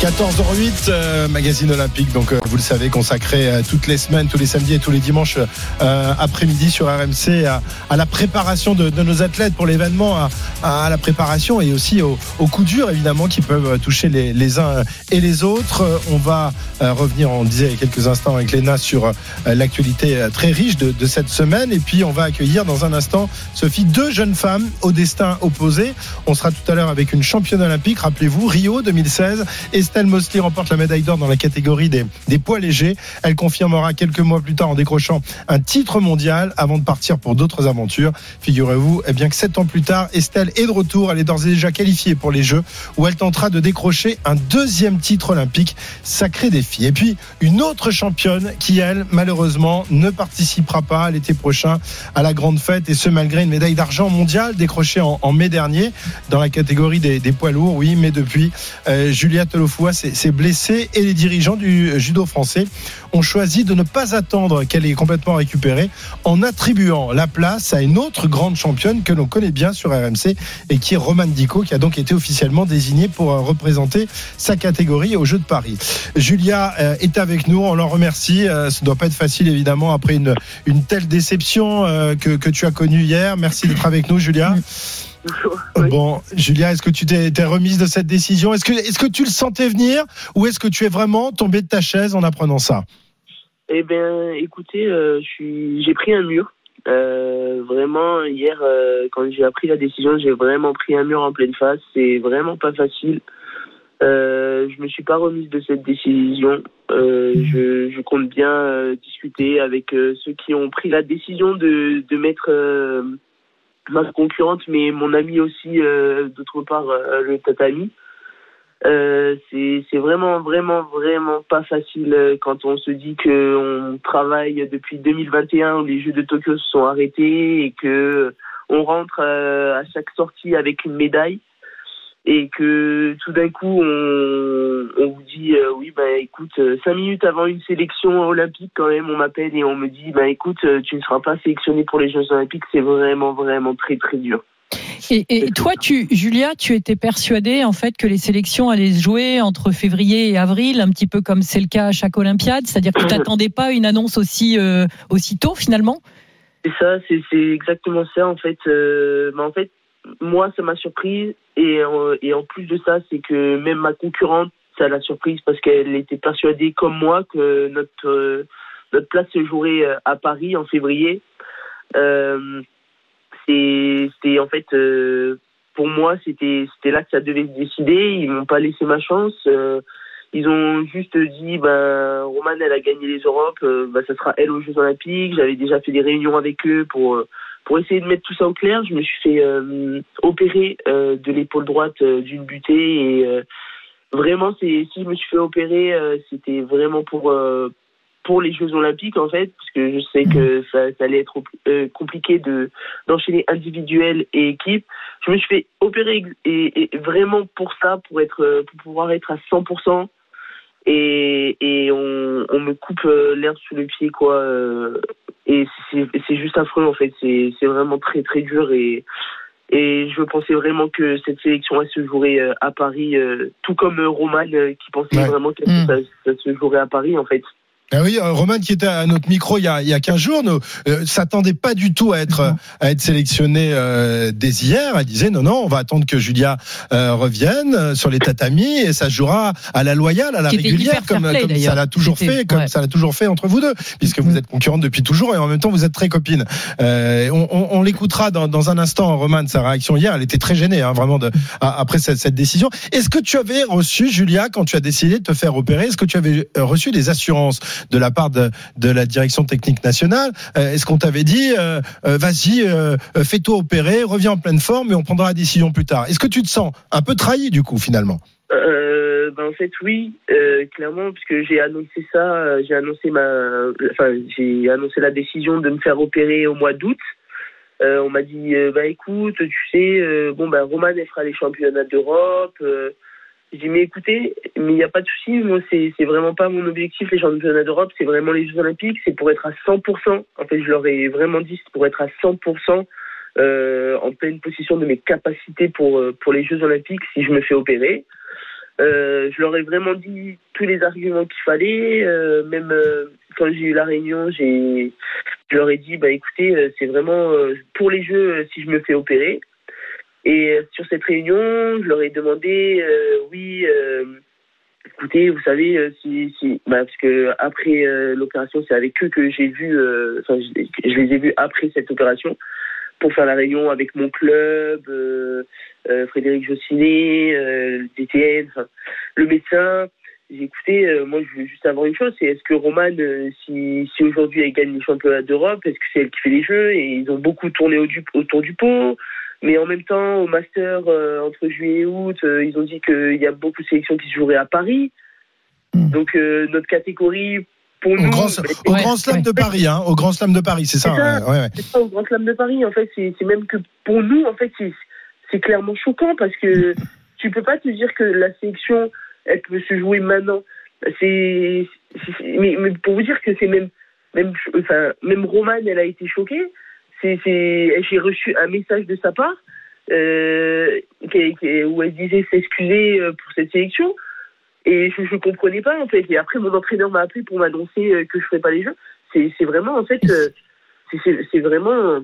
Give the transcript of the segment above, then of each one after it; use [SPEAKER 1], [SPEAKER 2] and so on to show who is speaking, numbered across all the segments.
[SPEAKER 1] 14h08, euh, magazine olympique, donc euh, vous le savez, consacré euh, toutes les semaines, tous les samedis et tous les dimanches euh, après-midi sur RMC à, à la préparation de, de, nos athlètes pour l'événement, à, à, la préparation et aussi au, au coup dur évidemment qui peuvent toucher les, les uns et les autres. On va revenir, on disait il y a quelques instants avec Léna sur l'actualité très riche de, de, cette semaine et puis on va accueillir dans un instant Sophie deux jeunes femmes au destin opposé. On sera tout à l'heure avec une championne olympique, rappelez-vous Rio 2016 et Estelle Mosley remporte la médaille d'or dans la catégorie des, poids légers. Elle confirmera quelques mois plus tard en décrochant un titre mondial avant de partir pour d'autres aventures. Figurez-vous eh bien que sept ans plus tard, Estelle est de retour. Elle est d'ores et déjà qualifiée pour les Jeux où elle tentera de décrocher un deuxième titre olympique. Sacré défi. Et puis une autre championne qui, elle, malheureusement, ne participera pas l'été prochain à la grande fête et ce malgré une médaille d'argent mondiale décrochée en, mai dernier dans la catégorie des, poids lourds. Oui, mais depuis, euh, Julia Telofoua s'est blessée et les dirigeants du judo français ont choisi de ne pas attendre qu'elle ait complètement récupéré en attribuant la place à une autre grande championne que l'on connaît bien sur RMC et qui est Romane Dico qui a donc été officiellement désignée pour représenter sa catégorie aux Jeux de Paris. Julia est avec nous, on l'en remercie. Ça ne doit pas être facile évidemment après une, une telle déception que, que tu as connue hier. Merci d'être avec nous Julia.
[SPEAKER 2] Oui.
[SPEAKER 1] Bon, Julia, est-ce que tu t'es remise de cette décision? Est-ce que, est-ce que tu le sentais venir ou est-ce que tu es vraiment tombé de ta chaise en apprenant ça?
[SPEAKER 2] Eh bien, écoutez, euh, j'ai pris un mur. Euh, vraiment, hier, euh, quand j'ai appris la décision, j'ai vraiment pris un mur en pleine face. C'est vraiment pas facile. Euh, je me suis pas remise de cette décision. Euh, je, je, compte bien euh, discuter avec ceux qui ont pris la décision de, de mettre ma concurrente, mais mon ami aussi, euh, d'autre part, euh, le tatami. Euh, c'est vraiment, vraiment, vraiment pas facile quand on se dit qu'on travaille depuis 2021 où les Jeux de Tokyo se sont arrêtés et que on rentre à chaque sortie avec une médaille et que tout d'un coup on, on, vous dit euh, oui bah écoute euh, cinq minutes avant une sélection olympique quand même on m'appelle et on me dit bah écoute euh, tu ne seras pas sélectionné pour les Jeux olympiques c'est vraiment vraiment très très dur.
[SPEAKER 3] Et, et toi, tu, Julia, tu étais persuadée en fait que les sélections allaient se jouer entre février et avril, un petit peu comme c'est le cas à chaque Olympiade, c'est-à-dire que tu t'attendais pas une annonce aussi aussi tôt finalement?
[SPEAKER 2] C'est ça, c'est exactement ça en fait. Mais en fait, moi, ça m'a surprise. Et, euh, et en plus de ça, c'est que même ma concurrente, ça l'a surprise parce qu'elle était persuadée, comme moi, que notre, euh, notre place se jouerait à Paris en février. Euh, c'est en fait, euh, pour moi, c'était là que ça devait se décider. Ils m'ont pas laissé ma chance. Euh, ils ont juste dit, ben, Romane, elle a gagné les Europes, ben, ça sera elle aux Jeux Olympiques. J'avais déjà fait des réunions avec eux pour pour essayer de mettre tout ça au clair, je me suis fait euh, opérer euh, de l'épaule droite euh, d'une butée et vraiment, si je me suis fait opérer, c'était vraiment pour pour les Jeux Olympiques en fait, parce que je sais que ça, ça allait être compliqué de d'enchaîner individuel et équipe. Je me suis fait opérer et, et vraiment pour ça, pour être pour pouvoir être à 100% et, et on, on, me coupe l'herbe sous le pied quoi euh, et c'est juste affreux en fait c'est vraiment très très dur et et je pensais vraiment que cette sélection elle se jouerait à Paris euh, tout comme Roman euh, qui pensait ouais. vraiment que mmh. ça, ça, se jouerait à Paris en fait
[SPEAKER 1] ah oui, Roman qui était à notre micro il y a, il y a 15 jours, ne euh, s'attendait pas du tout à être, à être sélectionné euh, dès hier. Elle disait non, non, on va attendre que Julia euh, revienne sur les tatamis et ça jouera à la loyale, à la régulière, comme,
[SPEAKER 3] play,
[SPEAKER 1] comme ça l'a toujours fait, comme ouais. ça l'a toujours fait entre vous deux, puisque vous êtes concurrente depuis toujours et en même temps vous êtes très copines. Euh, on, on, on l'écoutera dans, dans, un instant, Roman, sa réaction hier. Elle était très gênée, hein, vraiment, de, après cette, cette décision. Est-ce que tu avais reçu, Julia, quand tu as décidé de te faire opérer, est-ce que tu avais reçu des assurances? De la part de, la direction technique nationale. Euh, Est-ce qu'on t'avait dit, euh, euh, vas-y, fais-toi opérer, reviens en pleine forme et on prendra la décision plus tard Est-ce que tu te sens un peu trahi du coup finalement?
[SPEAKER 2] Ben en fait oui, clairement puisque j'ai annoncé ça, j'ai annoncé ma, enfin j'ai annoncé la décision de me faire opérer au mois d'août. On m'a dit bah écoute, tu sais, bon bah Roman fera les championnats d'Europe. J'ai dit mais écoutez, mais il n'y a pas de souci, moi c'est c'est vraiment pas mon objectif les championnats d'Europe, c'est vraiment les Jeux Olympiques, c'est pour être à 100%. En fait je leur ai vraiment dit c'est pour être à 100%. Euh, en pleine possession de mes capacités pour euh, pour les Jeux Olympiques si je me fais opérer. Euh, je leur ai vraiment dit tous les arguments qu'il fallait. euh, même euh, quand j'ai eu la réunion, j'ai, je leur ai dit, bah écoutez, euh, c'est vraiment pour les jeux si je me fais opérer. Et euh, sur cette réunion, je leur ai demandé, euh, oui, euh, écoutez, vous savez, si, si, bah, parce que après l'opération, c'est avec eux que j'ai vu, enfin, je, les ai vus après cette opération pour faire la réunion avec mon club, Frédéric Jossinet, euh, le médecin. J'ai écouté, moi je veux juste savoir une chose, c'est est-ce que Roman, si, aujourd'hui elle gagne les championnats d'Europe, est-ce que c'est elle qui fait les jeux? Et ils ont beaucoup tourné autour du pot, mais en même temps au Master euh, entre juillet et août, euh, ils ont dit qu'il y a beaucoup de sélections qui se joueraient à Paris.
[SPEAKER 3] Mm.
[SPEAKER 2] Donc euh, notre catégorie, pour
[SPEAKER 1] Au
[SPEAKER 2] nous,
[SPEAKER 1] grand,
[SPEAKER 2] bah,
[SPEAKER 1] au
[SPEAKER 3] Ouais,
[SPEAKER 1] grand slam
[SPEAKER 3] ouais.
[SPEAKER 1] de Paris, hein, au grand slam de Paris, c'est ça,
[SPEAKER 2] C'est ça.
[SPEAKER 1] hein, ouais, ouais.
[SPEAKER 2] c'est pas au Grand Slam de Paris. En fait, c'est même que pour nous, en fait, c'est- clairement choquant parce que tu peux pas te dire que la sélection, elle peut se jouer maintenant. C'est, mais, mais pour vous dire que c'est même, même, enfin, même Roman, elle a été choquée. J'ai reçu un message de sa part euh, où elle disait s'excuser euh, pour cette sélection. Et je ne comprenais pas, en fait. Et après, mon entraîneur m'a appelé pour m'annoncer euh, que je ne ferais pas les jeux. C'est, vraiment, en fait, c'est- vraiment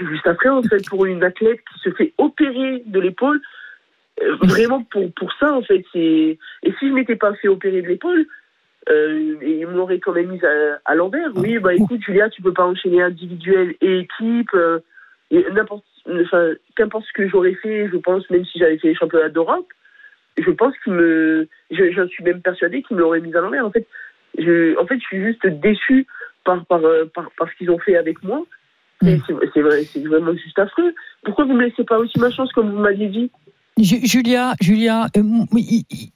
[SPEAKER 2] juste après, en fait, pour une athlète qui se fait opérer de l'épaule. vraiment pour, pour ça, en fait. Et si je m'étais pas fait opérer de l'épaule, euh, et ils m'auraient quand même mis à, à l'envers. Oui, bah écoute, Julia, tu peux pas enchaîner individuel et équipe. euh, n'importe, enfin, qu'importe ce que j'aurais fait, je pense, même si j'avais fait les championnats d'Europe, je pense qu'il me, je, j'en suis même persuadé qu'ils me l'auraient mis à l'envers. En fait, je, en fait, je suis juste déçu par, par, euh, par, par ce qu'ils ont fait avec moi. Et C'est, c'est, vrai, c'est vraiment juste affreux. Pourquoi vous me laissez pas aussi ma chance comme vous m'aviez dit?
[SPEAKER 3] Ju- Julia, Julia, euh, il- il-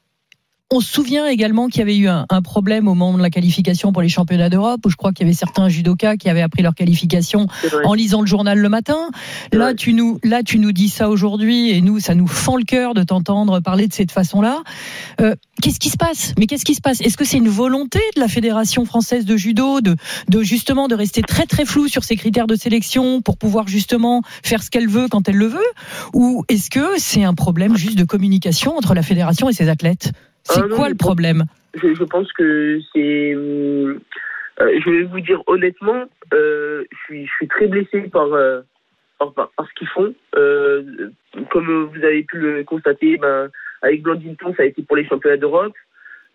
[SPEAKER 3] on se souvient également qu'il y avait eu un, un problème au moment de la qualification pour les championnats d'Europe, où je crois qu'il y avait certains judokas qui avaient appris leur qualification en lisant le journal le matin. Là, tu nous, là, tu nous dis ça aujourd'hui, et nous, ça nous fend le cœur de t'entendre parler de cette façon-là. Euh, qu'est-ce qui se passe? Mais qu'est-ce qui se passe? Est-ce que c'est une volonté de la fédération française de judo de, de justement de rester très très flou sur ses critères de sélection pour pouvoir justement faire ce qu'elle veut quand elle le veut, ou est-ce que c'est un problème juste de communication entre la fédération et ses athlètes? C'est
[SPEAKER 2] non,
[SPEAKER 3] quoi le problème
[SPEAKER 2] je, je pense que c'est. hum, euh, je vais vous dire honnêtement, euh, je, suis, je suis très blessé par, euh, par, par- par ce qu'ils font. Euh, comme vous avez pu le constater, ben, avec Blandine ça a été pour les championnats d'Europe.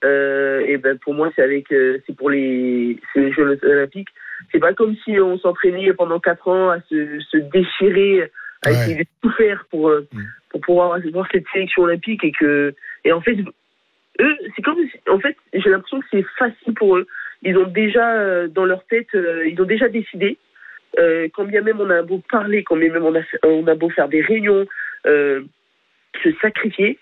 [SPEAKER 2] Euh, et ben pour moi, c'est avec, euh, c'est pour les, c'est les Jeux olympiques. C'est pas comme si on s'entraînait pendant quatre ans à se, se déchirer, à
[SPEAKER 1] Ouais.
[SPEAKER 2] essayer de tout faire pour, euh,
[SPEAKER 1] Mm.
[SPEAKER 2] pour pouvoir avoir cette sélection olympique et que, et en fait, eux, c'est comme, en fait, j'ai l'impression que c'est facile pour eux. Ils ont déjà euh, dans leur tête, euh, ils ont déjà décidé. Euh, quand bien même on a beau parler, quand bien même on a, on a beau faire des réunions, euh, se sacrifier,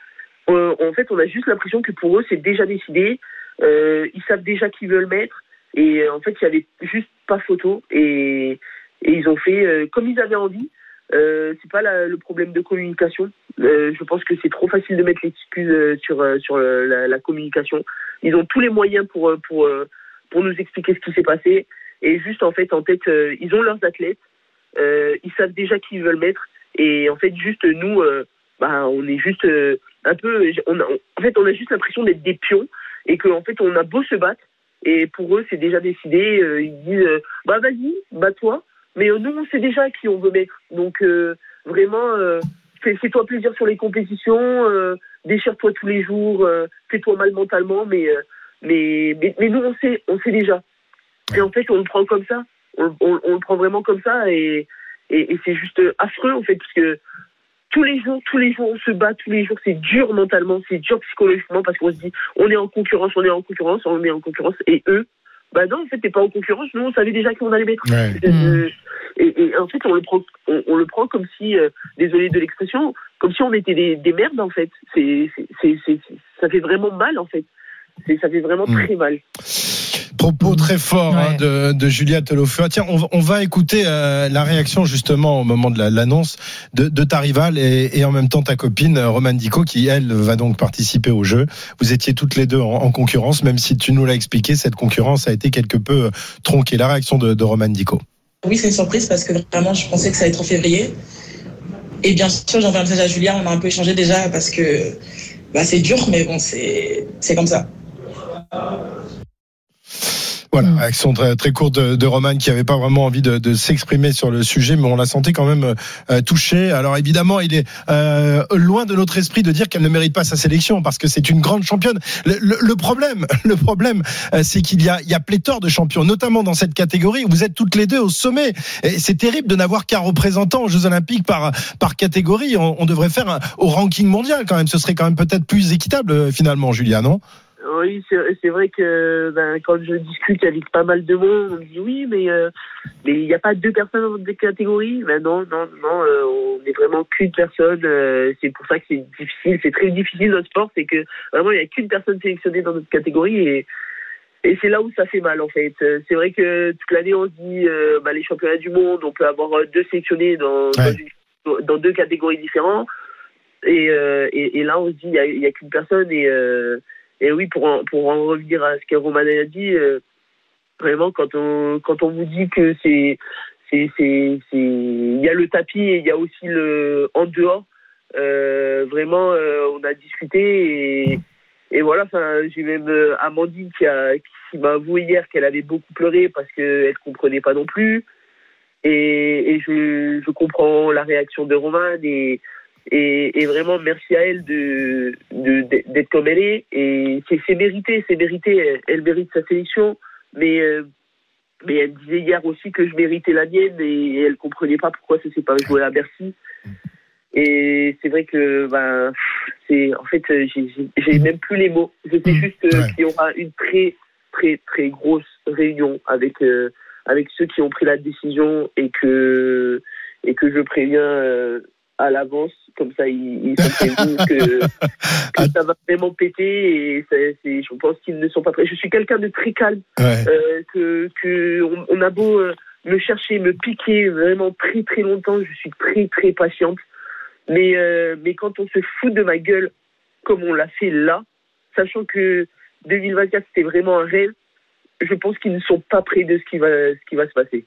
[SPEAKER 2] euh, en fait, on a juste l'impression que pour eux, c'est déjà décidé. Euh, ils savent déjà qui veulent mettre. Et en fait, il y avait juste pas photo. Et, et ils ont fait comme ils avaient envie. Euh, c'est pas la- le problème de communication. Euh, je pense que c'est trop facile de mettre l'excuse euh, sur euh, sur la, communication. Ils ont tous les moyens pour pour pour nous expliquer ce qui s'est passé. Et juste en fait, en tête, ils ont leurs athlètes. Ils savent déjà qui ils veulent mettre. Et en fait, juste nous, bah, on est juste un peu. On a- en fait, on a juste l'impression d'être des pions et qu'en fait, on a beau se battre. Et pour eux, c'est déjà décidé. ils disent, bah vas-y, bats-toi. Mais nous, on sait déjà qui on veut mettre. Donc vraiment, fais-toi plaisir sur les compétitions, euh, déchire-toi tous les jours, euh, fais-toi mal mentalement, mais, euh, mais, mais mais nous, on sait, on sait déjà. Et en fait, on le prend comme ça. On, on- on le prend vraiment comme ça et, et, et c'est juste affreux en fait parce que tous les jours, tous les jours, on se bat, tous les jours, c'est dur mentalement, c'est dur psychologiquement parce qu'on se dit, on est en concurrence, on est en concurrence, on est en concurrence, et eux, bah non, en fait, t'es pas en concurrence. Nous, on savait déjà qu'on allait mettre.
[SPEAKER 1] Ouais.
[SPEAKER 2] Euh, et, et en fait, on le prend, on, on le prend comme si, euh, désolé de l'expression, comme si on était des, des merdes en fait. C'est, c'est, c'est, c'est- ça fait vraiment mal en fait. C'est, ça fait vraiment
[SPEAKER 1] Mm.
[SPEAKER 2] très mal.
[SPEAKER 1] Propos très forts hein, de, de Julia Telofua. Tiens, on, va- on va écouter euh, la réaction justement au moment de la- l'annonce de, de ta rivale et, et en même temps ta copine euh, Romane Dico qui elle va donc participer au jeu. Vous étiez toutes les deux en, en concurrence, même si tu nous l'as expliqué, cette concurrence a été quelque peu tronquée. La réaction de, de Romane Dico.
[SPEAKER 4] Oui, c'est une surprise parce que vraiment, je pensais que ça allait être en février. Et bien sûr, j'envoie un message à Julia. On a un peu échangé déjà parce que bah, c'est dur, mais bon, c'est comme ça.
[SPEAKER 1] Voilà,
[SPEAKER 3] Mm.
[SPEAKER 1] réaction très, très courte de, de Roman qui avait pas vraiment envie de, de s'exprimer sur le sujet, mais on l'a senti quand même euh, touché. Alors évidemment, il est euh, loin de notre esprit de dire qu'elle ne mérite pas sa sélection parce que c'est une grande championne. Le, le- le problème, le problème, euh, c'est qu'il y a, il y a pléthore de champions, notamment dans cette catégorie. où Vous êtes toutes les deux au sommet. Et c'est terrible de n'avoir qu'un représentant aux Jeux Olympiques par par catégorie. On, on devrait faire un, au ranking mondial quand même. Ce serait quand même peut-être plus équitable euh, finalement, Julia, non?
[SPEAKER 2] Oui, c'est, vrai que ben, quand je discute avec pas mal de monde, on me dit oui, mais euh, mais il n'y a pas deux personnes dans des catégories. Ben non, non, non, euh, on est vraiment qu'une personne. euh, c'est pour ça que c'est difficile, c'est très difficile notre sport, c'est que vraiment il n'y a qu'une personne sélectionnée dans notre catégorie et et c'est là où ça fait mal en fait. C'est vrai que toute l'année on se dit bah, les championnats du monde, on peut avoir deux sélectionnés dans, dans, une- dans deux catégories différentes. Et, et, et là on se dit il y a, y a qu'une personne et et oui pour en, pour en revenir à ce que Roman a dit, euh, vraiment quand on quand on vous dit que c'est il y a le tapis et il y a aussi le en dehors. Euh, vraiment euh, on a discuté et et voilà, j'ai même Amandine qui, m'a avoué hier qu'elle avait beaucoup pleuré parce qu'elle comprenait pas non plus. Et, et je, je comprends la réaction de Roman et, et, et vraiment merci à elle de, de, d'être comme elle est. Et c'est, c'est mérité, c'est mérité. Elle, elle mérite sa sélection, mais euh, mais elle disait hier aussi que je méritais la mienne et elle comprenait pas pourquoi ça s'est pas joué à Bercy. Et c'est vrai que ben c'est en fait euh, j'ai, j'ai, j'ai même plus les mots. Je sais juste euh,
[SPEAKER 1] Ouais.
[SPEAKER 2] qu'il y aura une très très très grosse réunion avec euh, avec ceux qui ont pris la décision et que et que je préviens euh, à l'avance comme ça ils, ils sont prévenus que, que ça va vraiment péter et je pense qu'ils ne sont pas prêts. Je suis quelqu'un de très calme
[SPEAKER 1] Ouais.
[SPEAKER 2] euh, que, que on, on a beau euh, me chercher, me piquer vraiment très très longtemps, je suis très très patiente. Mais euh, mais quand on se fout de ma gueule comme on l'a fait là, sachant que 2024 c'était vraiment un rêve, je pense qu'ils ne sont pas prêts de ce qui va ce qui va se passer.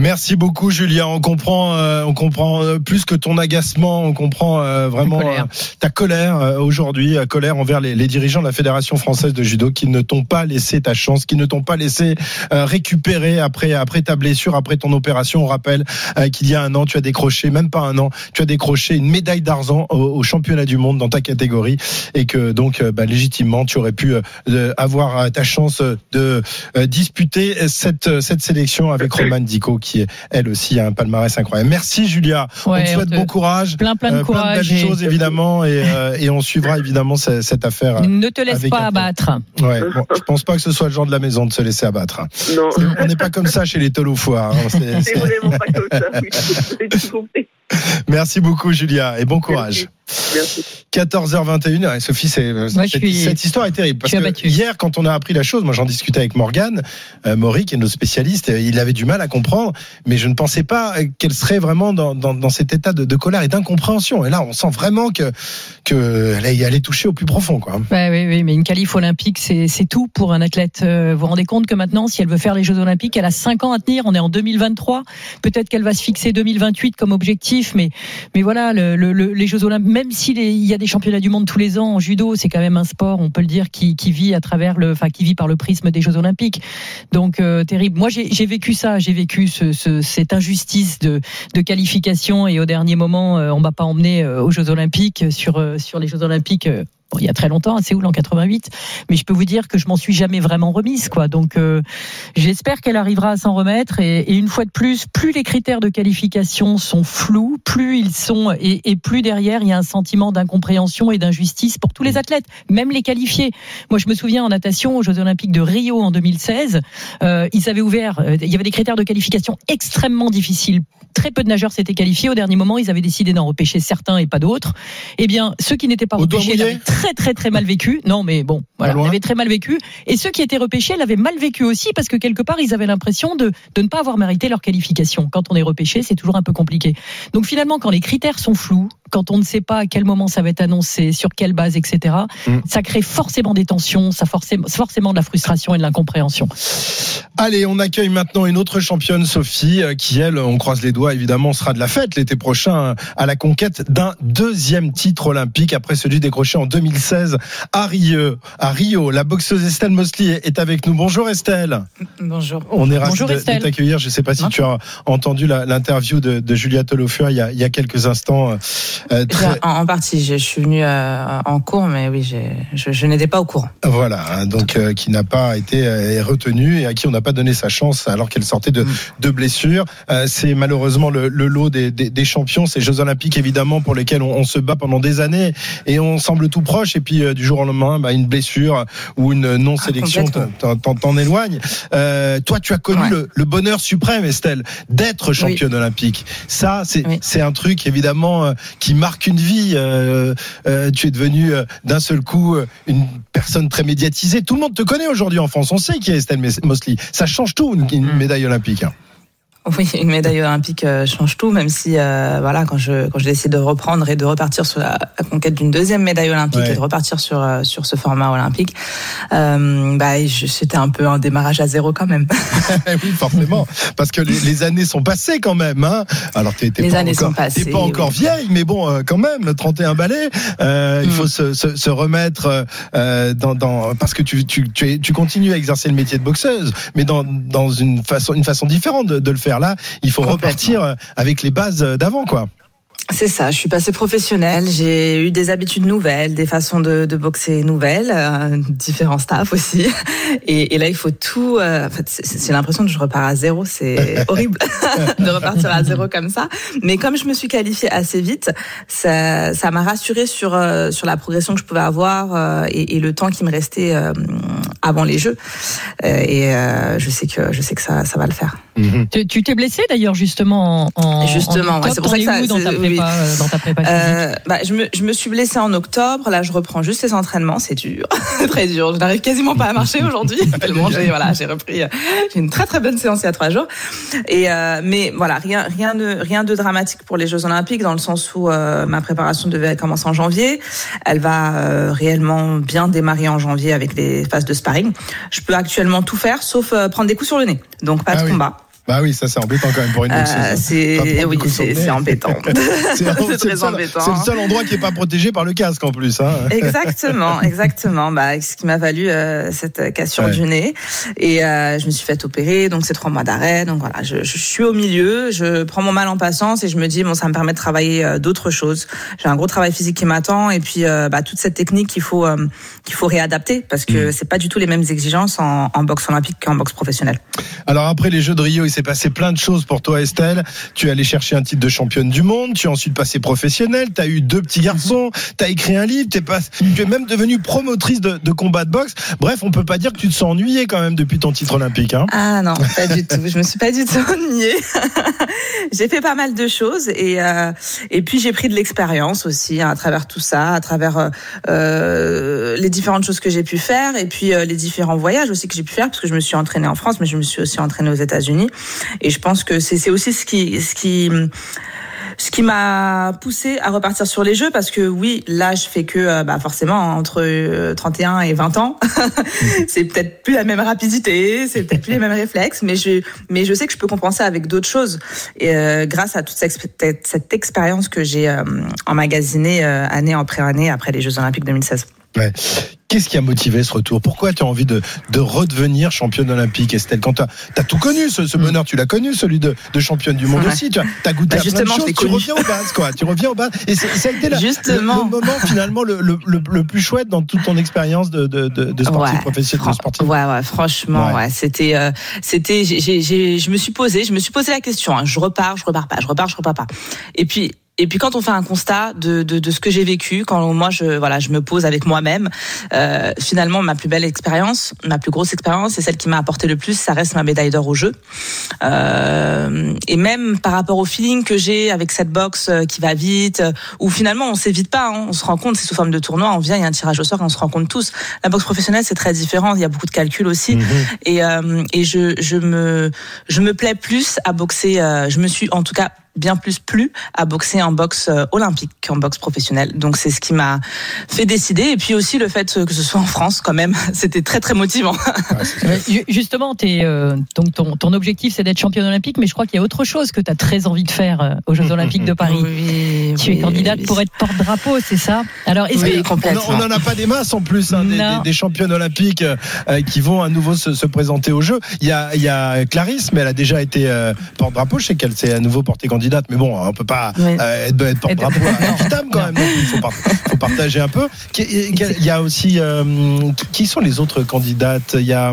[SPEAKER 1] Merci beaucoup Julien. On comprend, euh, on comprend euh, plus que ton agacement, on comprend euh, vraiment
[SPEAKER 3] Ta colère.
[SPEAKER 1] euh, ta colère euh, aujourd'hui, la colère envers les, les dirigeants de la Fédération française de judo qui ne t'ont pas laissé ta chance, qui ne t'ont pas laissé euh, récupérer après après ta blessure, après ton opération. On rappelle euh, qu'il y a un an, tu as décroché, même pas un an, tu as décroché une médaille d'argent au, au championnat du monde dans ta catégorie et que donc euh, bah, légitimement tu aurais pu euh, avoir euh, ta chance de euh, disputer cette cette sélection avec Romane Dico qui elle aussi a un palmarès incroyable. Merci Julia. on te souhaite
[SPEAKER 3] on te-
[SPEAKER 1] bon courage.
[SPEAKER 3] Plein, plein de
[SPEAKER 1] Euh,
[SPEAKER 3] courage.
[SPEAKER 1] belles
[SPEAKER 3] et-
[SPEAKER 1] choses évidemment et, euh, et on suivra évidemment cette, cette affaire.
[SPEAKER 3] Ne te laisse pas abattre.
[SPEAKER 1] Ouais, bon, je pense pas que ce soit le genre de la maison de se laisser abattre.
[SPEAKER 2] Non,
[SPEAKER 1] On n'est pas comme ça chez les Tolofois. hein. C'est-
[SPEAKER 2] vraiment pas comme ça. Oui.
[SPEAKER 1] Merci beaucoup Julia et bon courage.
[SPEAKER 2] Merci.
[SPEAKER 1] 14h21. Ouais, Sophie, c'est,
[SPEAKER 3] Moi, je
[SPEAKER 1] cette,
[SPEAKER 3] suis-
[SPEAKER 1] cette histoire est terrible. Parce que hier, quand on a appris la chose, moi j'en discutais avec Morgane, euh, Maury, qui est notre spécialiste, euh, il avait du mal à comprendre, mais je ne pensais pas euh, qu'elle serait vraiment dans, dans, dans cet état de, de colère et d'incompréhension. Et là, on sent vraiment que qu'elle est allée toucher au plus profond. Quoi.
[SPEAKER 3] Ouais, oui, oui, mais une qualif olympique, c'est c'est tout pour un athlète. Euh, Vous vous rendez compte que maintenant, si elle veut faire les Jeux olympiques, elle a 5 ans à tenir. On est en 2023. Peut-être qu'elle va se fixer 2028 comme objectif, mais mais voilà, le, le- le- les Jeux olympiques, même s'il y a des championnats du monde tous les ans en judo, c'est quand même un sport, on peut le dire, qui, qui vit à travers le, enfin, qui vit par le prisme des Jeux olympiques. Donc euh, terrible. Moi, j'ai j'ai vécu ça. J'ai vécu ce, ce- cette injustice de, de qualification et au dernier moment, euh, on m'a pas emmené euh, aux Jeux olympiques sur euh, sur les Jeux olympiques. Bon, il y a très longtemps, à Séoul en 88, mais je peux vous dire que je m'en suis jamais vraiment remise, quoi. Donc, euh, j'espère qu'elle arrivera à s'en remettre. Et, et, une fois de plus, plus les critères de qualification sont flous, plus ils sont et, et plus derrière il y a un sentiment d'incompréhension et d'injustice pour tous les athlètes, même les qualifiés. Moi, je me souviens en natation aux Jeux Olympiques de Rio en 2016, euh, ils avaient ouvert, euh, il y avait des critères de qualification extrêmement difficiles. Très peu de nageurs s'étaient qualifiés. Au dernier moment, ils avaient décidé d'en repêcher certains et pas d'autres. Eh bien, ceux qui n'étaient pas repêchés très très très mal vécu. Non, mais bon, voilà,
[SPEAKER 1] loin.
[SPEAKER 3] l'avaient très mal vécu. Et ceux qui étaient repêchés l'avaient mal vécu aussi parce que quelque part, ils avaient l'impression de, de ne pas avoir mérité leur qualification. Quand on est repêché, c'est toujours un peu compliqué. Donc finalement, quand les critères sont flous, quand on ne sait pas à quel moment ça va être annoncé, sur quelle base, etc.,
[SPEAKER 1] Mm.
[SPEAKER 3] ça crée forcément des tensions, ça forcément, forcément de la frustration et de l'incompréhension.
[SPEAKER 1] Allez, on accueille maintenant une autre championne, Sophie, euh, qui elle, on croise les doigts, évidemment, sera de la fête l'été prochain euh, à la conquête d'un deuxième titre olympique après celui décroché en 2016 à Rio. À Rio, la boxeuse Estelle Mosley est avec nous. Bonjour Estelle.
[SPEAKER 5] Bonjour.
[SPEAKER 1] On est ravis
[SPEAKER 3] Bonjour,
[SPEAKER 1] de, t'accueillir. Je ne sais pas si
[SPEAKER 5] Hein
[SPEAKER 1] tu as entendu l'interview de, de Julia Tolofua il il y a quelques instants. Euh, très-
[SPEAKER 5] En, en partie, je, je suis venue euh, en cours, mais oui, je, je n'étais pas au courant.
[SPEAKER 1] Voilà, hein, donc euh, qui n'a pas été euh, retenue et à qui on n'a pas donné sa chance alors qu'elle sortait de,
[SPEAKER 5] Mm.
[SPEAKER 1] de blessures. Euh, c'est malheureusement le, le lot des, des, des champions, ces Jeux Olympiques évidemment pour lesquels on, on se bat pendant des années et on semble tout proche et puis euh, du jour au lendemain, bah, une blessure ou une non-sélection
[SPEAKER 5] Ah,
[SPEAKER 1] t'en- éloigne. Euh, toi, tu as connu
[SPEAKER 5] Ouais.
[SPEAKER 1] le, le bonheur suprême, Estelle, d'être championne olympique. Ça, c'est
[SPEAKER 5] Oui.
[SPEAKER 1] un truc évidemment euh, qui marque une vie. Euh, euh, tu es devenue euh, d'un seul coup une personne très médiatisée. Tout le monde te connaît aujourd'hui en France. On sait qui est Estelle Mosley. Ça change tout une,
[SPEAKER 5] Mm.
[SPEAKER 1] médaille olympique.
[SPEAKER 5] Oui, une médaille olympique euh, change tout, même si euh, voilà, quand je quand je décide de reprendre et de repartir sur la, la conquête d'une deuxième médaille olympique
[SPEAKER 1] Ouais.
[SPEAKER 5] et de repartir sur euh, sur ce format olympique, euh, bah c'était un peu un démarrage à zéro quand même.
[SPEAKER 1] oui, forcément, parce que les, les années sont passées quand même. Hein. Alors t'es pas
[SPEAKER 5] années
[SPEAKER 1] encore,
[SPEAKER 5] sont passées,
[SPEAKER 1] t'es pas encore
[SPEAKER 5] oui.
[SPEAKER 1] vieille, mais bon, quand même, 31 balais. Euh, Il
[SPEAKER 5] Mm.
[SPEAKER 1] faut se, se, se remettre dans, dans parce que tu, tu, tu, es- tu continues à exercer le métier de boxeuse, mais dans, dans une façon une façon différente de, de le faire. Là, il faut repartir euh, avec les bases d'avant, quoi.
[SPEAKER 5] C'est ça, je suis passée professionnelle, j'ai eu des habitudes nouvelles, des façons de, de boxer nouvelles, euh, différents staffs aussi. Et, et là, il faut tout. euh, en fait, c'est- c'est l'impression que je repars à zéro, c'est horrible de repartir à zéro comme ça. Mais comme je me suis qualifiée assez vite, ça ça m'a rassurée sur euh, sur la progression que je pouvais avoir euh, et, et le temps qui me restait euh, avant les Jeux. Euh, et euh, je sais que je sais que ça ça va le faire.
[SPEAKER 3] Tu tu t'es blessé d'ailleurs justement en, en
[SPEAKER 5] Justement, ouais, c'est pour ça que ça-
[SPEAKER 3] dans ta
[SPEAKER 5] c'est-
[SPEAKER 3] prépa, euh, dans ta prépa physique?
[SPEAKER 5] Euh, bah, je, me, je me suis blessée en octobre. Là, je reprends juste les entraînements. C'est dur, très dur. Je n'arrive quasiment pas à marcher aujourd'hui. Tellement j'ai voilà, j'ai repris. euh, J'ai une très très bonne séance il y a trois jours. Et euh, mais voilà, rien rien de rien de dramatique pour les Jeux Olympiques dans le sens où euh, ma préparation devait commencer en janvier. Elle va euh, réellement bien démarrer en janvier avec les phases de sparring. Je peux actuellement tout faire sauf euh, prendre des coups sur le nez. Donc pas
[SPEAKER 1] Ah
[SPEAKER 5] de
[SPEAKER 1] oui.
[SPEAKER 5] combat.
[SPEAKER 1] Bah oui, ça c'est embêtant quand même pour une boxeuse.
[SPEAKER 5] Euh.
[SPEAKER 1] Pas
[SPEAKER 5] c'est
[SPEAKER 1] prendre
[SPEAKER 5] oui, c'est embêtant.
[SPEAKER 1] C'est
[SPEAKER 5] très embêtant.
[SPEAKER 1] C'est le seul endroit qui est pas protégé par le casque en plus. Hein.
[SPEAKER 5] Exactement, exactement. Bah, ce qui m'a valu euh, cette cassure
[SPEAKER 1] Ouais.
[SPEAKER 5] du nez. Et euh, je me suis fait opérer, donc c'est trois mois d'arrêt. Donc voilà, je, je suis au milieu, je prends mon mal en patience et je me dis bon, ça me permet de travailler euh, d'autres choses. J'ai un gros travail physique qui m'attend et puis bah, toute cette technique qu'il faut qu'il faut réadapter parce que
[SPEAKER 1] Mm.
[SPEAKER 5] c'est pas du tout les mêmes exigences en, en boxe olympique qu'en boxe professionnelle.
[SPEAKER 1] Alors après les Jeux de Rio, il s'est passé plein de choses pour toi Estelle. Tu es allée chercher un titre de championne du monde, tu es ensuite passée professionnelle, tu as eu deux petits garçons, tu as écrit un livre, pas, tu es même devenue promotrice de, de combat de boxe. Bref, on peut pas dire que tu te sens ennuyée quand même depuis ton titre olympique. Hein.
[SPEAKER 5] Ah non, pas du tout. Je me suis pas du tout ennuyée. j'ai fait pas mal de choses et euh, et puis j'ai pris de l'expérience aussi hein, à travers tout ça, à travers euh, euh, les différentes choses que j'ai pu faire et puis euh, les différents voyages aussi que j'ai pu faire parce que je me suis entraînée en France, mais je me suis aussi entraînée aux États-Unis et je pense que c'est aussi ce qui ce qui ce qui m'a poussé à repartir sur les jeux parce que oui, là je fais que euh, bah forcément entre euh, 31 et 20 ans, c'est peut-être plus la même rapidité, c'est peut-être plus les mêmes réflexes, mais je mais je sais que je peux compenser avec d'autres choses et euh, grâce à toute cette, expérience que j'ai euh, emmagasinée euh, année après année après les Jeux Olympiques 2016.
[SPEAKER 1] Ouais. Qu'est-ce qui a motivé ce retour? Pourquoi tu as envie de, de redevenir championne olympique, Estelle? Quand tu as, tout connu, ce, ce
[SPEAKER 5] Mm.
[SPEAKER 1] bonheur, tu l'as connu, celui de, de championne du monde aussi. Tu as, as goûté
[SPEAKER 5] Bah,
[SPEAKER 1] à plein de choses. Tu reviens aux bases, quoi. Tu reviens aux bases. Et ça a été la- le,
[SPEAKER 5] Justement.
[SPEAKER 1] le moment finalement le, le, le, plus chouette dans toute ton expérience de, de, de, de sportif
[SPEAKER 5] Ouais,
[SPEAKER 1] professionnel. De sportif.
[SPEAKER 5] Ouais, ouais, franchement,
[SPEAKER 1] Ouais.
[SPEAKER 5] ouais, c'était, euh, c'était, je me suis posé, je me suis posé la question. hein, je repars, je repars pas, je repars, je repars pas. Et puis. Et puis quand on fait un constat de, de, de ce que j'ai vécu, quand moi je voilà je me pose avec moi-même, euh, finalement ma plus belle expérience, ma plus grosse expérience, et celle qui m'a apporté le plus, ça reste ma médaille d'or au jeu. Euh, et même par rapport au feeling que j'ai avec cette boxe euh, qui va vite, euh, où finalement on s'évite pas, hein, on se rend compte, c'est sous forme de tournoi, on vient, il y a un tirage au sort, et on se rend compte tous. La boxe professionnelle c'est très différent, il y a beaucoup de calculs aussi,
[SPEAKER 1] Mhm.
[SPEAKER 5] et euh, et je je me je me plais plus à boxer, euh, je me suis en tout cas bien plus plu à boxer en boxe euh, olympique qu'en boxe professionnelle. Donc c'est ce qui m'a fait décider. Et puis aussi le fait que ce soit en France quand même, c'était très très motivant.
[SPEAKER 1] Ouais,
[SPEAKER 3] ju- Justement, t'es, euh, donc ton, ton objectif c'est d'être championne olympique, mais je crois qu'il y a autre chose que tu as très envie de faire euh, aux Jeux Olympiques de Paris.
[SPEAKER 5] Oui,
[SPEAKER 3] Tu es candidate pour être porte-drapeau, c'est ça? Alors, est-ce
[SPEAKER 5] Oui,
[SPEAKER 3] que
[SPEAKER 1] on n'en a pas des masses en plus, hein, des, des, des championnes olympiques euh, euh, qui vont à nouveau se, se présenter au jeu. Il y a, il y a Clarisse, mais elle a déjà été euh, porte-drapeau. Je sais qu'elle s'est à nouveau portée candidate, mais bon, on peut pas euh, être, être porte-drapeau équitable quand même. donc Il faut, par- faut partager un peu. Il y a aussi euh, qui- qui sont les autres candidates? Il y a,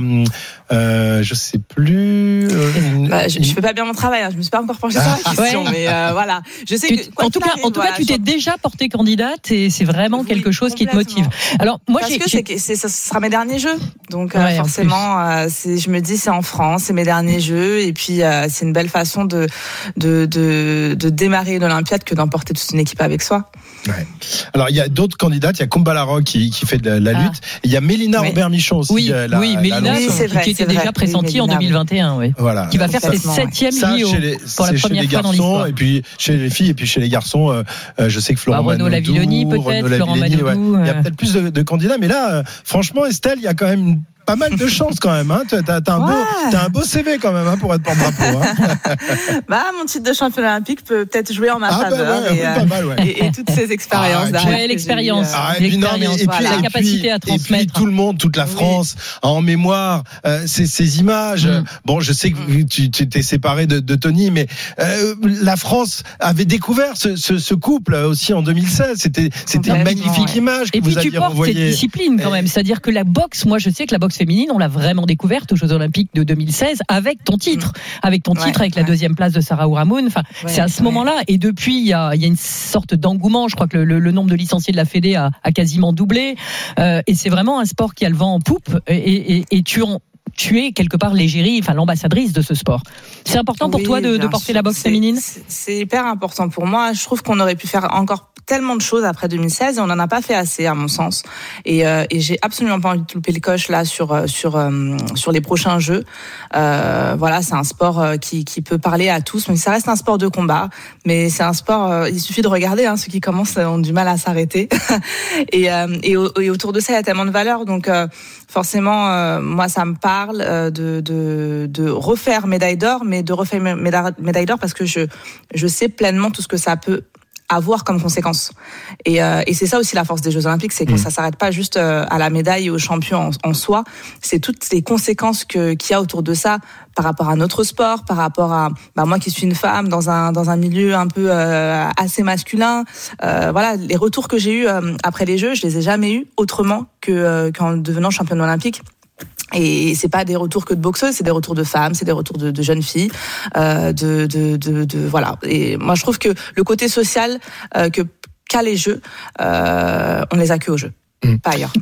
[SPEAKER 1] euh, je sais plus. euh,
[SPEAKER 5] Bah, je, je fais pas bien mon travail. Hein. Je me suis pas encore penchée sur la question,
[SPEAKER 3] Ouais.
[SPEAKER 5] mais euh, voilà. Je sais
[SPEAKER 3] tu-
[SPEAKER 5] que quoi
[SPEAKER 3] en tout cas,
[SPEAKER 5] arrive,
[SPEAKER 3] en tout
[SPEAKER 5] voilà,
[SPEAKER 3] cas, tu t'es déjà portée candidate et c'est vraiment
[SPEAKER 5] Oui,
[SPEAKER 3] quelque chose qui te motive. Alors, moi,
[SPEAKER 5] Parce
[SPEAKER 3] j'ai,
[SPEAKER 5] que que c'est, ça sera mes derniers jeux. Donc euh,
[SPEAKER 3] Ouais, en
[SPEAKER 5] forcément, euh, c'est, je me dis c'est en France, c'est mes derniers jeux. Et puis euh, c'est une belle façon de, de, de, de démarrer une Olympiade que d'emporter toute une équipe avec soi.
[SPEAKER 1] Alors il y a d'autres candidates. Il y a Comba Larocque qui, qui fait de la, la
[SPEAKER 3] Ah.
[SPEAKER 1] lutte. Il y a Mélina
[SPEAKER 5] Oui.
[SPEAKER 1] Robert Michon aussi.
[SPEAKER 3] oui,
[SPEAKER 1] euh, la-
[SPEAKER 3] oui,
[SPEAKER 1] la
[SPEAKER 3] Mélina.
[SPEAKER 5] Oui, vrai,
[SPEAKER 3] qui était déjà pressentie
[SPEAKER 5] Oui,
[SPEAKER 3] en
[SPEAKER 5] Mélina, oui.
[SPEAKER 3] 2021, oui.
[SPEAKER 1] Voilà.
[SPEAKER 3] Qui va faire ses septième
[SPEAKER 1] Ça,
[SPEAKER 3] JO
[SPEAKER 1] chez les,
[SPEAKER 3] pour la
[SPEAKER 1] c'est chez
[SPEAKER 3] première
[SPEAKER 1] les
[SPEAKER 3] fois dans
[SPEAKER 1] garçons,
[SPEAKER 3] l'histoire.
[SPEAKER 1] et puis chez les filles, et puis chez les garçons, euh, euh, je sais que Florent
[SPEAKER 3] Bah, Renaud
[SPEAKER 1] Manodou,
[SPEAKER 3] Lavilloni, peut-être, Florent
[SPEAKER 1] Il y a peut-être plus de, de candidats, mais là, euh, franchement, Estelle, il y a quand même une- pas mal de chances quand même. Hein. T'as, t'as- t'as un beau,
[SPEAKER 5] Ouais.
[SPEAKER 1] t'as un beau CV quand même hein, pour être porte-drapeau. Hein.
[SPEAKER 5] Bah, mon titre de champion olympique peut peut-être jouer en ma
[SPEAKER 1] Ah, bah, ouais,
[SPEAKER 5] et,
[SPEAKER 1] pas
[SPEAKER 5] euh,
[SPEAKER 1] mal, ouais.
[SPEAKER 5] et, et toutes ces expériences.
[SPEAKER 1] Ah,
[SPEAKER 3] Ouais, l'expérience.
[SPEAKER 5] euh,
[SPEAKER 1] Ah, et puis, non, mais- et puis,
[SPEAKER 3] voilà,
[SPEAKER 1] et
[SPEAKER 3] la capacité
[SPEAKER 1] puis-
[SPEAKER 3] à
[SPEAKER 1] Et
[SPEAKER 3] transmettre.
[SPEAKER 1] puis tout le monde, toute la
[SPEAKER 5] Oui.
[SPEAKER 1] France a en mémoire euh, ces, ces images.
[SPEAKER 3] Mm.
[SPEAKER 1] Bon, je sais que tu, tu t'es séparé de, de Tony, mais euh, la France avait découvert ce, ce, ce couple aussi en 2016. C'était, c'était une magnifique
[SPEAKER 5] ouais.
[SPEAKER 1] image que
[SPEAKER 3] Et
[SPEAKER 1] vous
[SPEAKER 3] puis tu
[SPEAKER 1] aviez
[SPEAKER 3] portes cette discipline quand
[SPEAKER 1] Et-
[SPEAKER 3] même, c'est-à-dire que la boxe, moi je sais que la boxe féminine, on l'a vraiment découverte aux Jeux Olympiques de 2016 avec ton titre, avec ton
[SPEAKER 5] Ouais,
[SPEAKER 3] titre, avec la deuxième place de Sarah Ouramoun. Enfin,
[SPEAKER 5] Ouais,
[SPEAKER 3] c'est à ce moment-là. Et depuis, il y a, il y a une sorte d'engouement. Je crois que le, le- le nombre de licenciés de la Fédé a, a quasiment doublé. Euh, et c'est vraiment un sport qui a le vent en poupe. Et, et, et tu en tu es quelque part l'égérie, enfin l'ambassadrice de ce sport. C'est important pour
[SPEAKER 5] Oui,
[SPEAKER 3] toi de, porter
[SPEAKER 5] sûr.
[SPEAKER 3] la boxe féminine?
[SPEAKER 5] c'est- C'est hyper important pour moi. Je trouve qu'on aurait pu faire encore tellement de choses après 2016 et on n'en a pas fait assez à mon sens. Et, euh, et j'ai absolument pas envie de louper le coche là sur euh, sur euh, sur les prochains jeux. Euh, voilà, c'est un sport euh, qui qui peut parler à tous, mais ça reste un sport de combat. Mais c'est un sport. euh, il suffit de regarder. Hein, ceux qui commencent ont du mal à s'arrêter. et, et, et autour de ça, il y a tellement de valeurs. Donc forcément, moi, ça me parle de, de, de refaire médaille d'or, mais de refaire médaille d'or parce que je, je sais pleinement tout ce que ça peut avoir comme conséquence. Et, euh, et c'est ça aussi la force des Jeux Olympiques, c'est que
[SPEAKER 1] Mm.
[SPEAKER 5] ça s'arrête pas juste euh, à la médaille et au champion en, en soi, c'est toutes les conséquences que qu'il y a autour de ça par rapport à notre sport, par rapport à bah, moi qui suis une femme dans un dans un milieu un peu euh, assez masculin. Euh, voilà, les retours que j'ai eus euh, après les Jeux, je les ai jamais eus autrement que euh, qu'en devenant championne olympique. Et c'est pas des retours que de boxeuses, c'est des retours de femmes, c'est des retours de, jeunes filles, euh, de, de, de, voilà. Et moi, je trouve que le côté social euh, que qu'a les jeux, euh, on les a que aux jeux,
[SPEAKER 1] Mm.
[SPEAKER 5] pas ailleurs.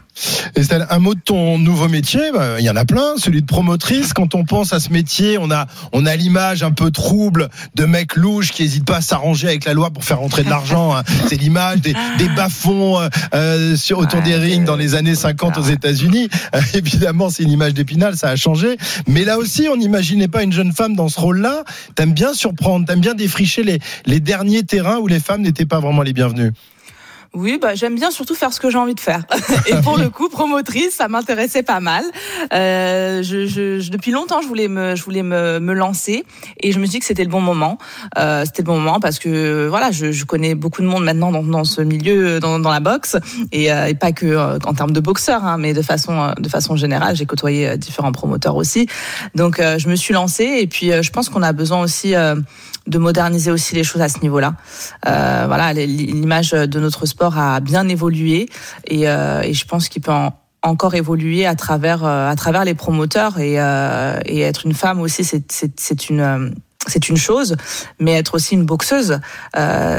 [SPEAKER 1] Estelle, un mot de ton nouveau métier, bah, il y en a plein, celui de promotrice. Quand on pense à ce métier, on a, on a l'image un peu trouble de mecs louches qui hésitent pas à s'arranger avec la loi pour faire rentrer de l'argent. hein. C'est l'image des, des bas-fonds euh, euh, sur, autour
[SPEAKER 5] Ouais,
[SPEAKER 1] des rings dans les années 50 aux. États-Unis. Euh, évidemment, c'est une image d'épinal, ça a changé. Mais là aussi, on n'imaginait pas une jeune femme dans ce rôle-là. T'aimes bien surprendre, t'aimes bien défricher les, les derniers terrains où les femmes n'étaient pas vraiment les bienvenues.
[SPEAKER 5] Oui, bah, j'aime bien surtout faire ce que j'ai envie de faire. Et pour le coup, promotrice, ça m'intéressait pas mal. Euh, je, je, depuis longtemps, je voulais me, je voulais me, me lancer et je me suis dit que c'était le bon moment. Euh, c'était le bon moment parce que voilà, je, je, connais beaucoup de monde maintenant dans, dans ce milieu, dans, dans la boxe et, euh, et pas que euh, en termes de boxeur, hein, mais de façon, euh, de façon générale, j'ai côtoyé différents promoteurs aussi. Donc, je me suis lancée et puis je pense qu'on a besoin aussi de moderniser aussi les choses à ce niveau-là. Euh, voilà, l'image de notre sport a bien évolué et, euh, je pense qu'il peut encore évoluer à travers euh, à travers les promoteurs et, euh, et être une femme aussi c'est une c'est une chose, mais être aussi une boxeuse,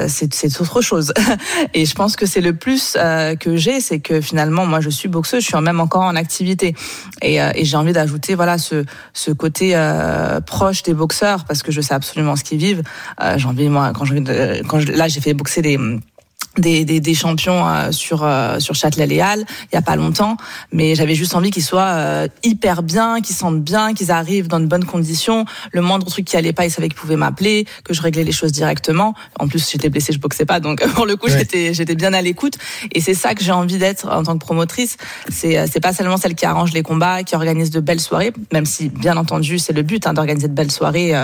[SPEAKER 5] c'est autre chose. Et je pense que c'est le plus que j'ai, c'est que finalement, moi, je suis boxeuse, je suis même encore en activité, et, j'ai envie d'ajouter, voilà, ce, ce côté proche des boxeurs, parce que je sais absolument ce qu'ils vivent. J'ai envie, moi, quand je, quand je, là, j'ai fait boxer des des, des, des, champions euh, sur euh, sur Châtelet-Léal il y a pas longtemps. Mais j'avais juste envie qu'ils soient euh, hyper bien qu'ils sentent bien qu'ils arrivent dans de bonnes conditions. Le moindre truc qui allait pas ils savaient qu'ils pouvaient m'appeler que je réglais les choses directement. En plus j'étais blessée je boxais pas donc pour le coup j'étais j'étais bien à l'écoute. Et c'est ça que j'ai envie d'être en tant que promotrice. C'est c'est pas seulement celle qui arrange les combats qui organise de belles soirées même si bien entendu c'est le but hein, d'organiser de belles soirées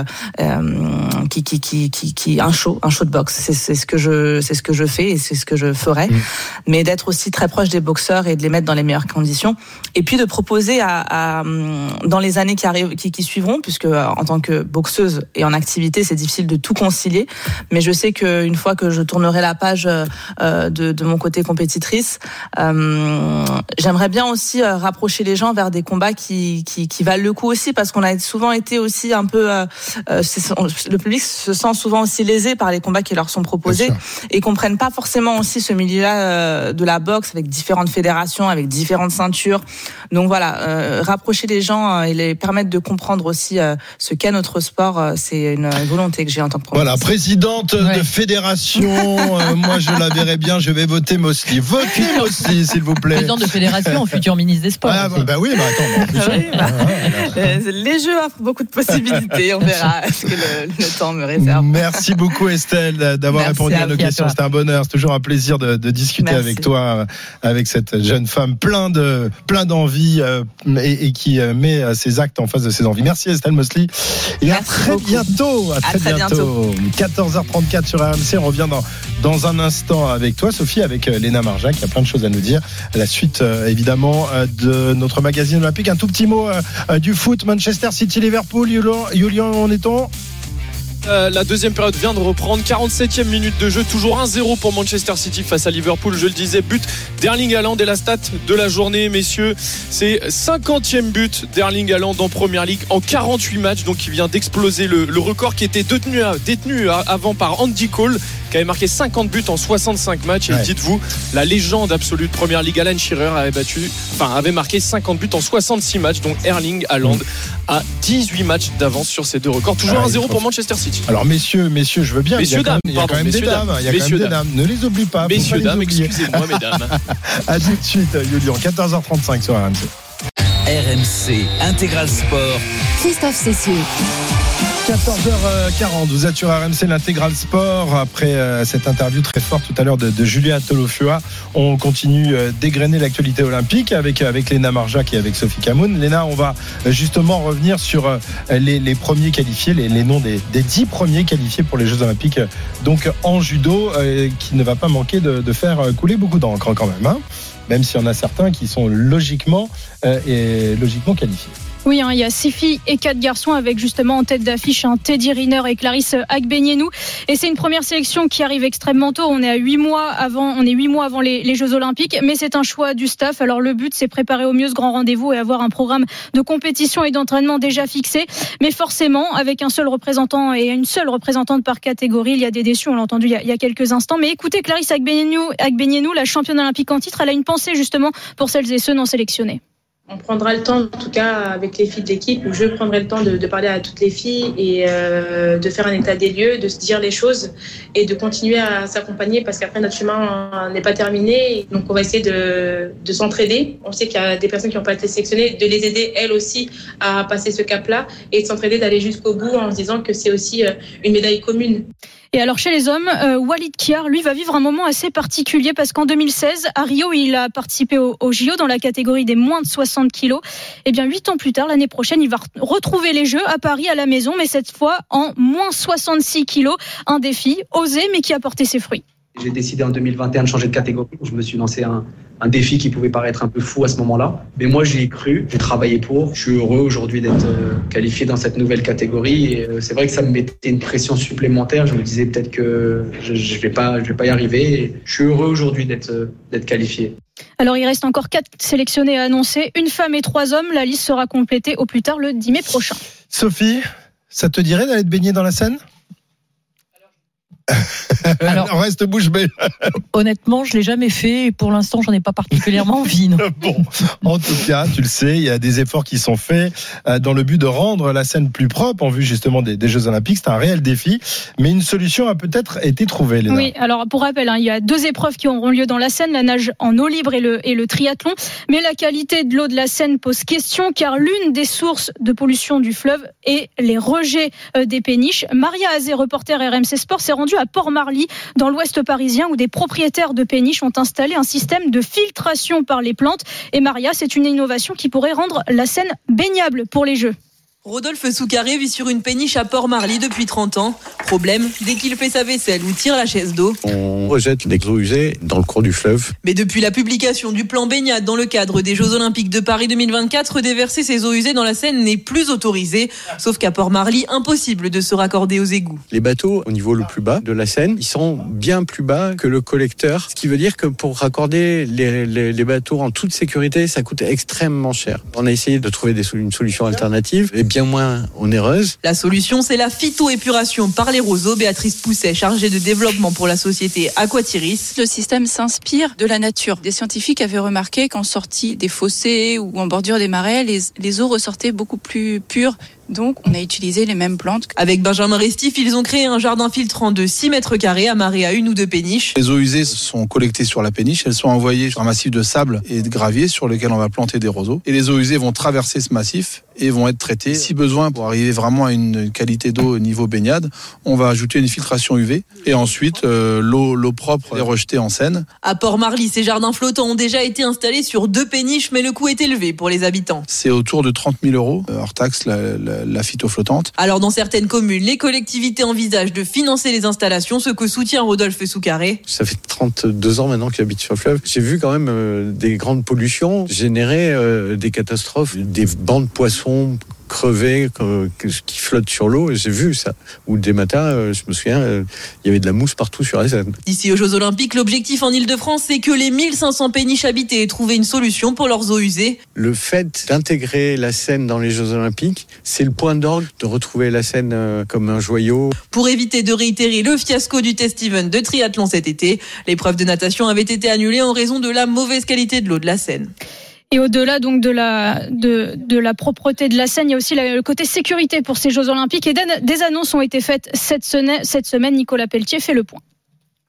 [SPEAKER 5] qui, qui qui qui qui un show un show de boxe. C'est c'est ce que je c'est ce que je fais c'est ce que je ferais, mm. mais d'être aussi très proche des boxeurs et de les mettre dans les meilleures conditions. Et puis de proposer à, dans les années qui arrivent, qui, qui suivront, puisque euh, en tant que boxeuse et en activité, c'est difficile de tout concilier. Mais je sais qu'une fois que je tournerai la page euh, de, de mon côté compétitrice, euh, j'aimerais bien aussi rapprocher les gens vers des combats qui, qui, qui valent le coup aussi, parce qu'on a souvent été aussi un peu, le public se sent souvent aussi lésé par les combats qui leur sont proposés et comprennent pas forcément forcément aussi ce milieu-là euh, de la boxe avec différentes fédérations, avec différentes ceintures. Donc voilà, euh, rapprocher les gens euh, et les permettre de comprendre aussi ce qu'est notre sport, c'est une volonté que j'ai en tant que
[SPEAKER 1] Voilà, présidente de fédération, moi je la verrai bien, je vais voter Mosley. Votez Mosley, s'il vous plaît.
[SPEAKER 3] Présidente de fédération, futur ministre des Sports.
[SPEAKER 1] Ah, bah, bah, oui, bah attends.
[SPEAKER 5] Bah, les jeux offrent beaucoup de possibilités, on verra ce que le, temps me réserve.
[SPEAKER 1] Merci beaucoup Estelle d'avoir répondu à nos questions, c'était un bonheur toujours un plaisir de, de discuter avec toi, avec cette jeune femme plein de plein d'envie euh, et, et, qui euh, met euh, ses actes en face de ses envies. Merci Estelle Mosley. Et à très bientôt. À, très, bientôt. 14h34 sur RMC. On revient dans, dans un instant avec toi, Sophie, avec Léna Marja, qui a plein de choses à nous dire. La suite, évidemment, de notre magazine olympique. Un tout petit mot du foot. Manchester City, Liverpool. Julien, on est-on?
[SPEAKER 6] Euh, la deuxième période vient de reprendre. 47e minute de jeu, toujours 1-0 pour Manchester City face à Liverpool. Je le disais, but d'Erling Haaland et la stat de la journée, messieurs. C'est 50e but d'Erling Haaland en Première Ligue en 48 matchs. Donc, il vient d'exploser le, record qui était détenu, détenu avant par Andy Cole qui avait marqué 50 buts en 65 matchs. Et dites-vous, la légende absolue de Première Ligue, Alan Shearer, avait battu, enfin, avait marqué 50 buts en 66 matchs. Donc Erling Haaland mm. a 18 matchs d'avance sur ces deux records. Toujours 1-0 pour Manchester City.
[SPEAKER 1] Alors messieurs, messieurs, je veux bien.
[SPEAKER 6] Messieurs, dames,
[SPEAKER 1] il y a quand même des dames. Il y a quand même des dames. Ne les oublie pas.
[SPEAKER 6] Messieurs, dames, excusez-moi, mesdames.
[SPEAKER 1] à tout de suite, Yulian. 14h35 sur RMC.
[SPEAKER 7] RMC Intégral Sport.
[SPEAKER 8] Christophe Cessieux.
[SPEAKER 1] 14h40, vous êtes sur RMC l'intégral sport. Après euh, cette interview très forte tout à l'heure de, de Julia Tolofua, on continue euh, dégrainer l'actualité olympique avec, avec Léna Marjac et avec Sophie Camoun. Léna, on va euh, justement revenir sur les, premiers qualifiés, les, noms des, dix premiers qualifiés pour les Jeux olympiques, donc en judo, qui ne va pas manquer de, faire couler beaucoup d'encre quand même, hein. même s'il y en a certains qui sont logiquement, et logiquement qualifiés.
[SPEAKER 9] Oui, hein, il y a six filles et quatre garçons avec justement en tête d'affiche un Teddy Riner et Clarisse Agbenienou. Et c'est une première sélection qui arrive extrêmement tôt. On est à huit mois avant, on est huit mois avant les, Jeux Olympiques, mais c'est un choix du staff. Alors le but, c'est préparer au mieux ce grand rendez-vous et avoir un programme de compétition et d'entraînement déjà fixé. Mais forcément, avec un seul représentant et une seule représentante par catégorie, il y a des déçus. On l'a entendu il y, a, il y, a, quelques instants. Mais écoutez, Clarisse Agbenienou, la championne olympique en titre, elle a une pensée justement pour celles et ceux non sélectionnés
[SPEAKER 10] on prendra le temps, en tout cas avec les filles de l'équipe, ou je prendrai le temps de, parler à toutes les filles et euh, de faire un état des lieux, de se dire les choses et de continuer à s'accompagner parce qu'après notre chemin n'est pas terminé. Donc on va essayer de, de s'entraider. On sait qu'il y a des personnes qui n'ont pas été sélectionnées, de les aider elles aussi à passer ce cap-là et de s'entraider, d'aller jusqu'au bout en se disant que c'est aussi euh, une médaille commune.
[SPEAKER 9] Et alors chez les hommes, euh, Walid Kiar, lui, va vivre un moment assez particulier parce qu'en 2016, à Rio, il a participé au, au JO dans la catégorie des moins de 60 kilos. Et bien huit ans plus tard, l'année prochaine, il va re- retrouver les Jeux à Paris à la maison, mais cette fois en moins 66 kilos. Un défi osé, mais qui a porté ses fruits.
[SPEAKER 11] J'ai décidé en 2021 de changer de catégorie. Je me suis lancé un, un défi qui pouvait paraître un peu fou à ce moment-là. Mais moi, j'y ai cru, j'ai travaillé pour. Je suis heureux aujourd'hui d'être euh, qualifié dans cette nouvelle catégorie. Et euh, c'est vrai que ça me mettait une pression supplémentaire. Je me disais peut-être que je ne vais, pas- je vais pas y arriver. Et je suis heureux aujourd'hui d'être euh, d'être qualifié.
[SPEAKER 9] Alors il reste encore quatre sélectionnés à annoncer, une femme et trois hommes. La liste sera complétée au plus tard le 10 mai prochain.
[SPEAKER 1] Sophie, ça te dirait d'aller te baigner dans la Seine?
[SPEAKER 3] Alors-
[SPEAKER 1] On reste bouche bée.
[SPEAKER 3] Honnêtement, je l'ai jamais fait et pour l'instant, j'en ai pas particulièrement envie. non.
[SPEAKER 1] Bon, en tout cas, tu le sais, il y a des efforts qui sont faits euh, dans le but de rendre la Seine plus propre en vue justement des, des Jeux Olympiques. C'est un réel défi, mais une solution a peut-être été trouvée. Léna.
[SPEAKER 9] Oui, alors pour rappel, hein, il y a deux épreuves qui auront lieu dans la Seine, la nage en eau libre et le, et le triathlon. Mais la qualité de l'eau de la Seine pose question car l'une des sources de pollution du fleuve est les rejets euh, des péniches. Maria Azé, reporter RMC Sport, s'est rendue à Port-Marly, dans l'ouest parisien, où des propriétaires de péniches ont installé un système de filtration par les plantes. Et Maria, c'est une innovation qui pourrait rendre la Seine baignable pour les Jeux.
[SPEAKER 12] Rodolphe Soucaré vit sur une péniche à Port-Marly depuis 30 ans. Problème, dès qu'il fait sa vaisselle ou tire la chaise d'eau.
[SPEAKER 13] On rejette des eaux usées dans le cours du fleuve.
[SPEAKER 12] Mais depuis la publication du plan baignade dans le cadre des Jeux Olympiques de Paris 2024, déverser ces eaux usées dans la Seine n'est plus autorisé. Sauf qu'à Port-Marly, impossible de se raccorder aux égouts.
[SPEAKER 13] Les bateaux au niveau le plus bas de la Seine, ils sont bien plus bas que le collecteur. Ce qui veut dire que pour raccorder les, les- les bateaux en toute sécurité, ça coûte extrêmement cher. On a essayé de trouver des, une solution alternative et bien moins onéreuse.
[SPEAKER 12] La solution, c'est la phytoépuration par les roseaux. Béatrice Pousset, chargée de développement pour la société Aquatiris.
[SPEAKER 14] Le système s'inspire de la nature. Des scientifiques avaient remarqué qu'en sortie des fossés ou en bordure des marais, les, les eaux ressortaient beaucoup plus pures. Donc, on a utilisé les mêmes plantes.
[SPEAKER 12] Avec Benjamin Restif, ils ont créé un jardin filtrant de 6 mètres carrés amarré à une ou deux péniches.
[SPEAKER 15] Les eaux usées sont collectées sur la péniche, elles sont envoyées sur un massif de sable et de gravier sur lequel on va planter des roseaux. Et les eaux usées vont traverser ce massif et vont être traitées. Si besoin, pour arriver vraiment à une qualité d'eau au niveau baignade, on va ajouter une filtration UV et ensuite euh, l'eau l'eau propre est rejetée en Seine.
[SPEAKER 12] À Port-Marly, ces jardins flottants ont déjà été installés sur deux péniches, mais le coût est élevé pour les habitants.
[SPEAKER 15] C'est autour de 30 000 euros euh, hors taxe la, la, la phytoflottante.
[SPEAKER 12] Alors dans certaines communes, les collectivités envisagent de financer les installations, ce que soutient Rodolphe Soucaré.
[SPEAKER 13] Ça fait 32 ans maintenant que j'habite sur le fleuve. J'ai vu quand même euh, des grandes pollutions générer euh, des catastrophes, des bancs de poissons crevés euh, qui flottent sur l'eau. J'ai vu ça. Ou des matins, euh, je me souviens, euh, il y avait de la mousse partout sur la Seine.
[SPEAKER 12] D'ici aux Jeux Olympiques, l'objectif en Ile-de-France, c'est que les 1500 péniches habitées aient trouvé une solution pour leurs eaux usées.
[SPEAKER 13] Le fait d'intégrer la Seine dans les Jeux Olympiques, c'est le point d'orgue de retrouver la Seine comme un joyau.
[SPEAKER 12] Pour éviter de réitérer le fiasco du test event de triathlon cet été, l'épreuve de natation avait été annulée en raison de la mauvaise qualité de l'eau de la Seine.
[SPEAKER 9] Et au-delà donc de la de, la propreté de la Seine, il y a aussi le côté sécurité pour ces Jeux Olympiques. Et des, annonces ont été faites. Cette semaine, Nicolas Pelletier fait le point.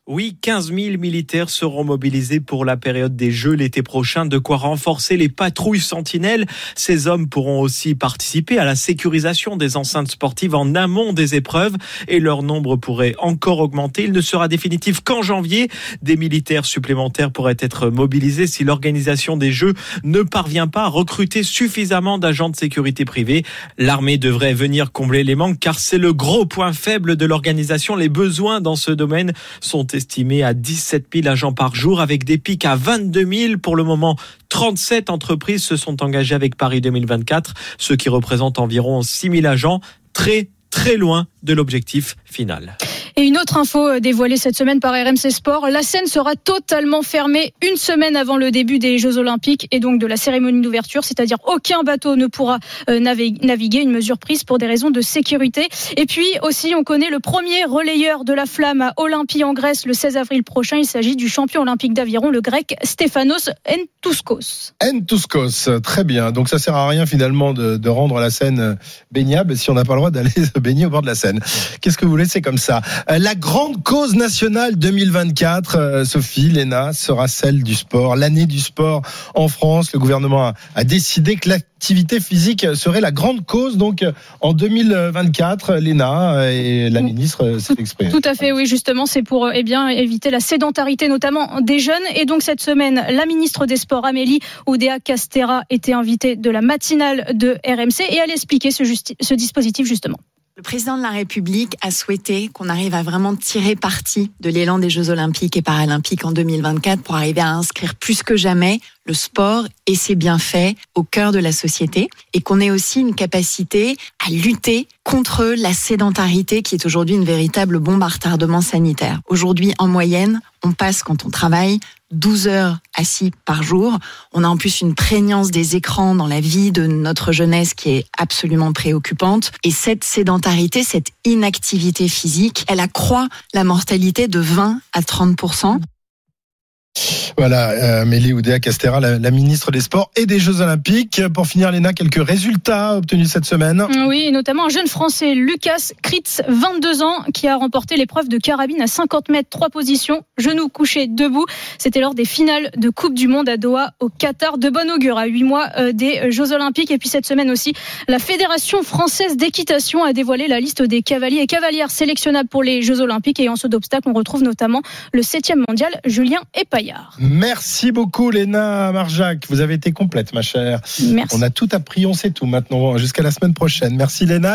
[SPEAKER 16] Oui, 15 000 militaires seront mobilisés pour la période des Jeux l'été prochain, de quoi renforcer les patrouilles sentinelles. Ces hommes pourront aussi participer à la sécurisation des enceintes sportives en amont des épreuves et leur nombre pourrait encore augmenter. Il ne sera définitif qu'en janvier. Des militaires supplémentaires pourraient être mobilisés si l'organisation des Jeux ne parvient pas à recruter suffisamment d'agents de sécurité privés. L'armée devrait venir combler les manques car c'est le gros point faible de l'organisation. Les besoins dans ce domaine sont estimés à 17 000 agents par jour avec des pics à 22 000. Pour le moment, 37 entreprises se sont engagées avec Paris 2024, ce qui représente environ 6 000 agents. Très, très loin de l'objectif final.
[SPEAKER 9] Et une autre info euh, dévoilée cette semaine par RMC Sport, la Seine sera totalement fermée une semaine avant le début des Jeux Olympiques et donc de la cérémonie d'ouverture, c'est-à-dire aucun bateau ne pourra euh, navi- naviguer, une mesure prise pour des raisons de sécurité. Et puis aussi, on connaît le premier relayeur de la flamme à Olympie en Grèce le 16 avril prochain. Il s'agit du champion olympique d'aviron, le grec Stéphanos Entouskos.
[SPEAKER 1] Entouskos, très bien. Donc ça sert à rien finalement de, de rendre la Seine baignable si on n'a pas le droit d'aller se baigner au bord de la Seine. Qu'est-ce que vous c'est comme ça. Euh, La grande cause nationale 2024, euh, Sophie, Léna, sera celle du sport. L'année du sport en France. Le gouvernement a, décidé que l'activité physique serait la grande cause. Donc, euh, en 2024, Léna et la ministre s'est exprimée.
[SPEAKER 9] Tout à fait, oui, justement, c'est pour eh bien éviter la sédentarité, notamment des jeunes. Et donc cette semaine, la ministre des Sports, Amélie Oudéa Castera, était invitée de la matinale de RMC et elle expliquait ce dispositif justement.
[SPEAKER 17] Le président de la République a souhaité qu'on arrive à vraiment tirer parti de l'élan des Jeux Olympiques et Paralympiques en 2024 pour arriver à inscrire plus que jamais le sport et ses bienfaits au cœur de la société et qu'on ait aussi une capacité à lutter contre la sédentarité qui est aujourd'hui une véritable bombe à retardement sanitaire. Aujourd'hui, en moyenne, on passe quand on travaille 12 heures assis par jour. On a en plus une prégnance des écrans dans la vie de notre jeunesse qui est absolument préoccupante. Et cette sédentarité, cette inactivité physique, elle accroît la mortalité de 20 à 30
[SPEAKER 1] Voilà, euh, Amélie Oudéa Castera, la, ministre des Sports et des Jeux Olympiques. Pour finir, Léna, quelques résultats obtenus cette semaine.
[SPEAKER 9] Oui, notamment un jeune Français, Lucas Kritz, 22 ans, qui a remporté l'épreuve de carabine à 50 mètres, trois positions, genoux couchés, debout. C'était lors des finales de Coupe du Monde à Doha, au Qatar. De bon augure à 8 mois euh, des Jeux Olympiques. Et puis cette semaine aussi, la Fédération française d'équitation a dévoilé la liste des cavaliers et cavalières sélectionnables pour les Jeux Olympiques. Et en saut d'obstacle, on retrouve notamment le 7e mondial, Julien
[SPEAKER 1] Merci beaucoup, Léna Marjac. Vous avez été complète, ma chère.
[SPEAKER 9] Merci.
[SPEAKER 1] On a tout appris, on sait tout maintenant. Jusqu'à la semaine prochaine. Merci, Léna.